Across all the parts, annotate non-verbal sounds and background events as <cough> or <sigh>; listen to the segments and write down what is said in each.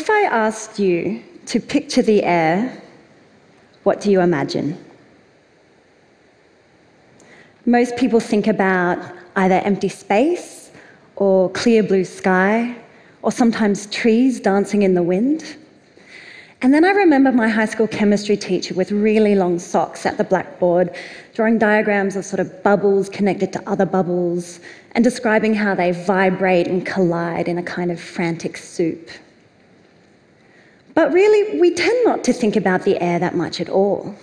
If I asked you to picture the air, what do you imagine? Most people think about either empty space or clear blue sky, or sometimes trees dancing in the wind. And then I remember my high school chemistry teacher with really long socks at the blackboard, drawing diagrams of sort of bubbles connected to other bubbles, and describing how they vibrate and collide in a kind of frantic soup. But really, we tend not to think about the air that much at all.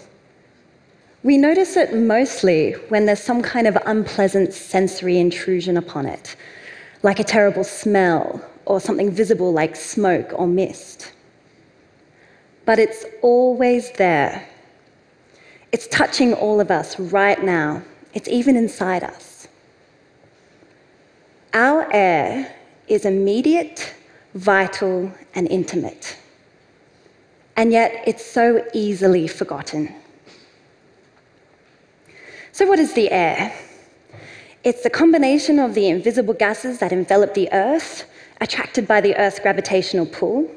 We notice it mostly when there's some kind of unpleasant sensory intrusion upon it, like a terrible smell or something visible like smoke or mist but it's always there. It's touching all of us right now, it's even inside us. Our air is immediate, vital, and intimate. And yet it's so easily forgotten. So, what is the air? It's the combination of the invisible gases that envelop the Earth, attracted by the Earth's gravitational pull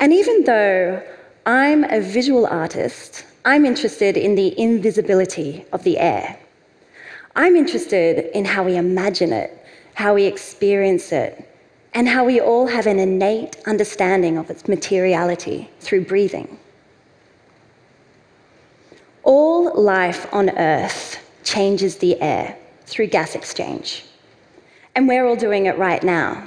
and even though I'm a visual artist, I'm interested in the invisibility of the air. I'm interested in how we imagine it, how we experience it, and how we all have an innate understanding of its materiality through breathing. All life on Earth changes the air through gas exchange. And we're all doing it right now.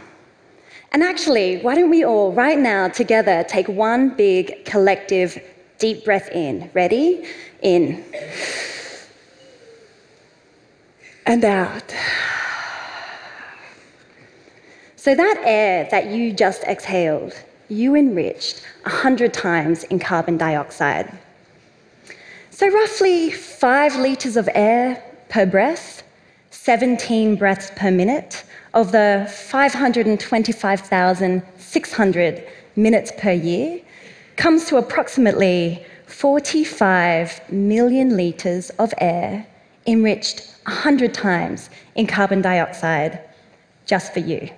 And actually, why don't we all, right now, together, take one big collective deep breath in? Ready? In. And out. So, that air that you just exhaled, you enriched 100 times in carbon dioxide. So, roughly five litres of air per breath, 17 breaths per minute, of the 525,600 minutes per year comes to approximately 45 million litres of air enriched 100 times in carbon dioxide just for you.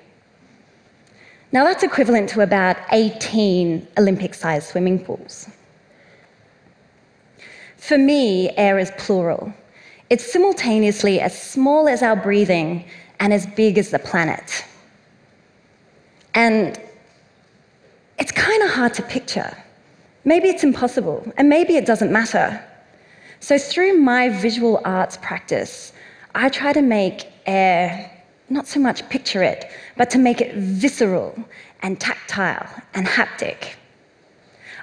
Now, that's equivalent to about 18 Olympic sized swimming pools. For me, air is plural. It's simultaneously as small as our breathing and as big as the planet. And it's kind of hard to picture. Maybe it's impossible, and maybe it doesn't matter. So, through my visual arts practice, I try to make air not so much picture it, but to make it visceral and tactile and haptic.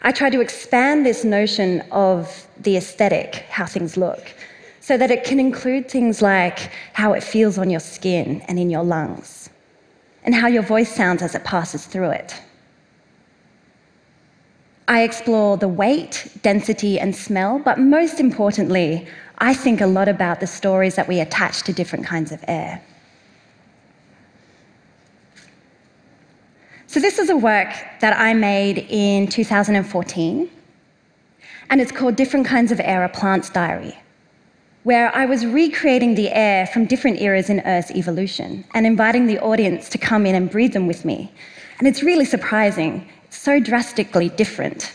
I try to expand this notion of the aesthetic, how things look, so that it can include things like how it feels on your skin and in your lungs, and how your voice sounds as it passes through it. I explore the weight, density, and smell, but most importantly, I think a lot about the stories that we attach to different kinds of air. So, this is a work that I made in 2014, and it's called Different Kinds of Air A Plant's Diary where I was recreating the air from different eras in Earth's evolution and inviting the audience to come in and breathe them with me. And it's really surprising, it's so drastically different.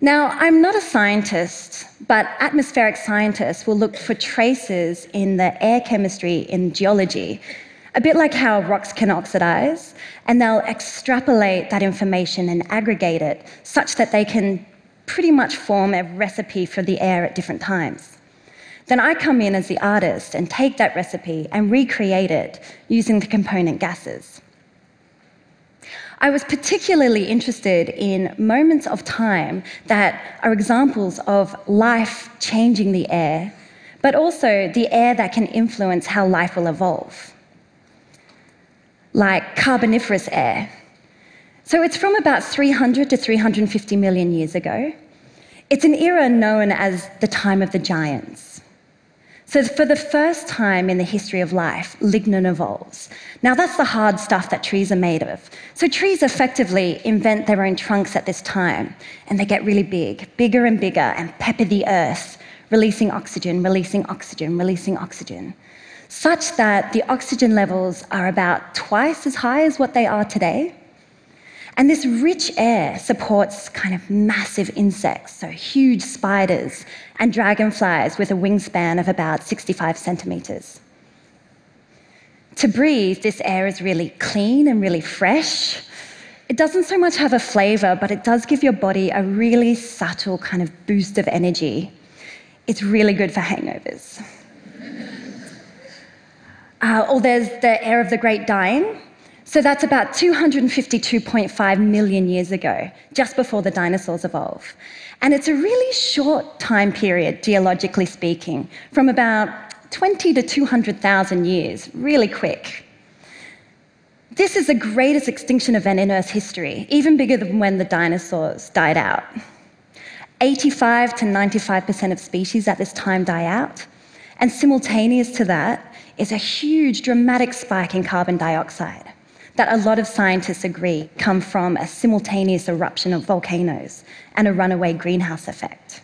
Now, I'm not a scientist, but atmospheric scientists will look for traces in the air chemistry in geology, a bit like how rocks can oxidize, and they'll extrapolate that information and aggregate it such that they can pretty much form a recipe for the air at different times. Then I come in as the artist and take that recipe and recreate it using the component gases. I was particularly interested in moments of time that are examples of life changing the air, but also the air that can influence how life will evolve, like carboniferous air, so it's from about 300 to 350 million years ago. It's an era known as the time of the giants. So, for the first time in the history of life, lignin evolves. Now, that's the hard stuff that trees are made of. So, trees effectively invent their own trunks at this time, and they get really big, bigger and bigger, and pepper the earth, releasing oxygen, releasing oxygen, releasing oxygen, such that the oxygen levels are about twice as high as what they are today. And this rich air supports kind of massive insects, so huge spiders and dragonflies with a wingspan of about 65 centimeters. To breathe, this air is really clean and really fresh. It doesn't so much have a flavor, but it does give your body a really subtle kind of boost of energy. It's really good for hangovers. Uh, or there's the air of the great dying. So that's about 252.5 million years ago, just before the dinosaurs evolved. And it's a really short time period, geologically speaking, from about 20 to 200,000 years, really quick. This is the greatest extinction event in Earth's history, even bigger than when the dinosaurs died out. 85 to 95% of species at this time die out, and simultaneous to that is a huge, dramatic spike in carbon dioxide that a lot of scientists agree come from a simultaneous eruption of volcanoes and a runaway greenhouse effect.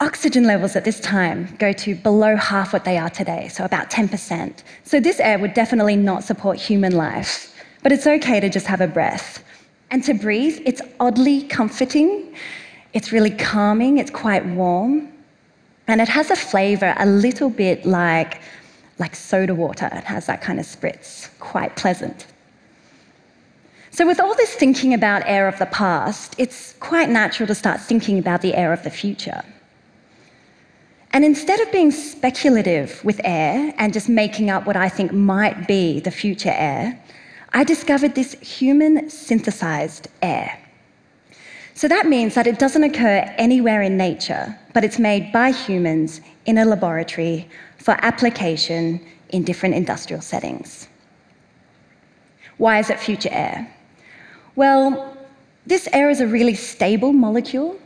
Oxygen levels at this time go to below half what they are today, so about 10%. So this air would definitely not support human life, but it's okay to just have a breath. And to breathe, it's oddly comforting, it's really calming, it's quite warm, and it has a flavor a little bit like, like soda water. It has that kind of spritz, quite pleasant. So, with all this thinking about air of the past, it's quite natural to start thinking about the air of the future. And instead of being speculative with air and just making up what I think might be the future air, I discovered this human synthesized air. So that means that it doesn't occur anywhere in nature, but it's made by humans in a laboratory for application in different industrial settings. Why is it future air? Well, this air is a really stable molecule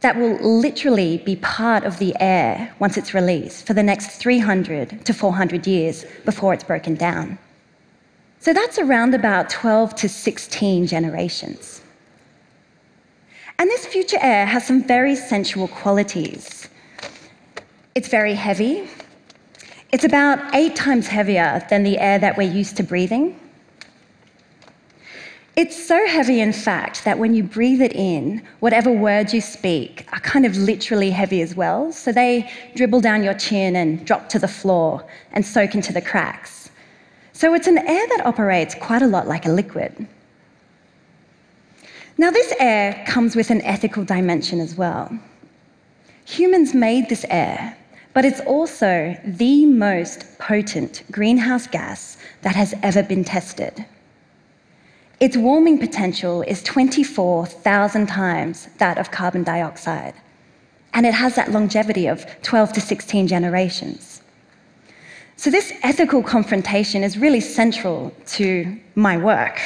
that will literally be part of the air once it's released for the next 300 to 400 years before it's broken down. So that's around about 12 to 16 generations. And this future air has some very sensual qualities. It's very heavy. It's about eight times heavier than the air that we're used to breathing. It's so heavy, in fact, that when you breathe it in, whatever words you speak are kind of literally heavy as well. So they dribble down your chin and drop to the floor and soak into the cracks. So it's an air that operates quite a lot like a liquid. Now, this air comes with an ethical dimension as well. Humans made this air, but it's also the most potent greenhouse gas that has ever been tested. Its warming potential is 24,000 times that of carbon dioxide, and it has that longevity of 12 to 16 generations. So, this ethical confrontation is really central to my work.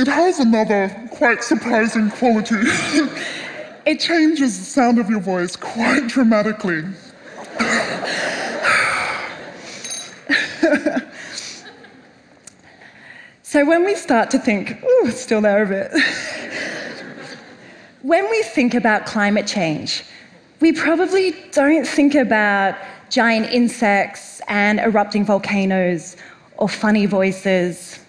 It has another quite surprising quality. <laughs> it changes the sound of your voice quite dramatically. <laughs> so when we start to think, ooh, it's still there a bit. <laughs> when we think about climate change, we probably don't think about giant insects and erupting volcanoes or funny voices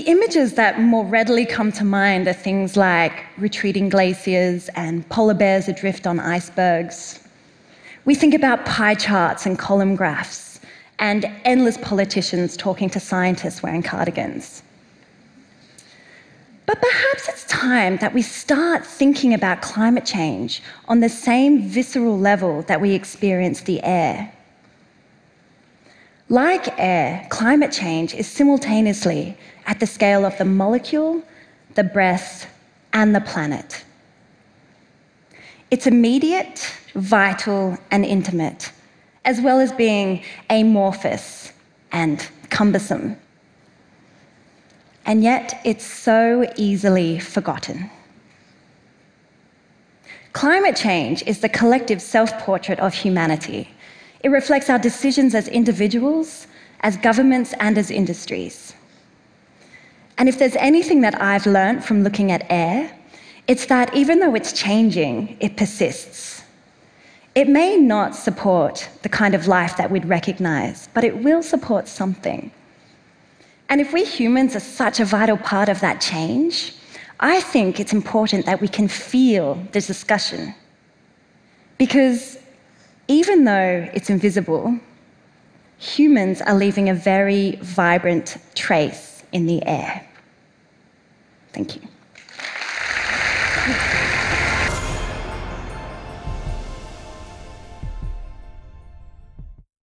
the images that more readily come to mind are things like retreating glaciers and polar bears adrift on icebergs. We think about pie charts and column graphs and endless politicians talking to scientists wearing cardigans. But perhaps it's time that we start thinking about climate change on the same visceral level that we experience the air. Like air, climate change is simultaneously at the scale of the molecule, the breath, and the planet. It's immediate, vital, and intimate, as well as being amorphous and cumbersome. And yet, it's so easily forgotten. Climate change is the collective self portrait of humanity it reflects our decisions as individuals, as governments, and as industries. And if there's anything that I've learned from looking at air, it's that even though it's changing, it persists. It may not support the kind of life that we'd recognize, but it will support something. And if we humans are such a vital part of that change, I think it's important that we can feel this discussion. Because even though it's invisible, humans are leaving a very vibrant trace in the air. Thank you.